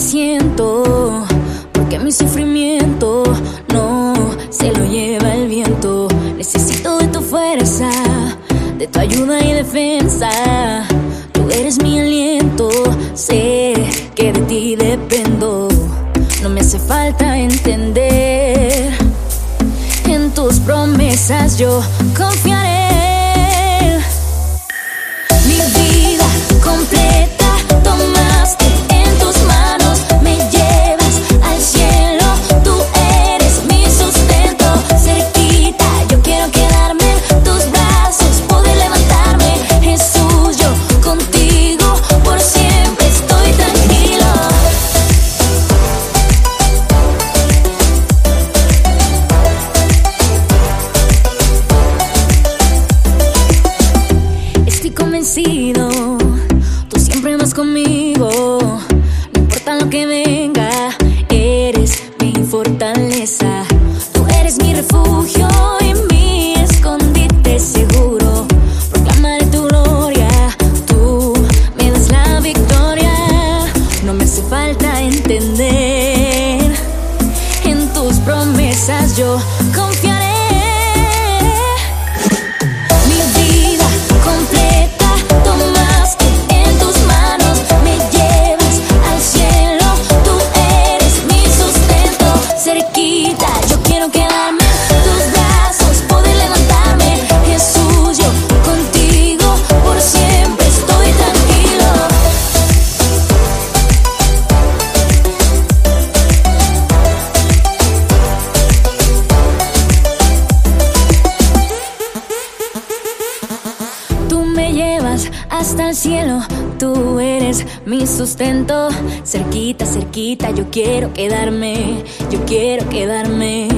siento, porque mi sufrimiento no se lo lleva el viento. Necesito de tu fuerza, de tu ayuda y defensa. Tú eres mi aliento, sé que de ti dependo. No me hace falta entender. En tus promesas yo confiaré. Convencido, tú siempre vas conmigo. No importa lo que venga, eres mi fortaleza. Tú eres mi refugio y mi escondite seguro. Proclamaré tu gloria, tú me das la victoria. No me hace falta entender. En tus promesas yo hasta el cielo, tú eres mi sustento. Cerquita, cerquita, yo quiero quedarme, yo quiero quedarme.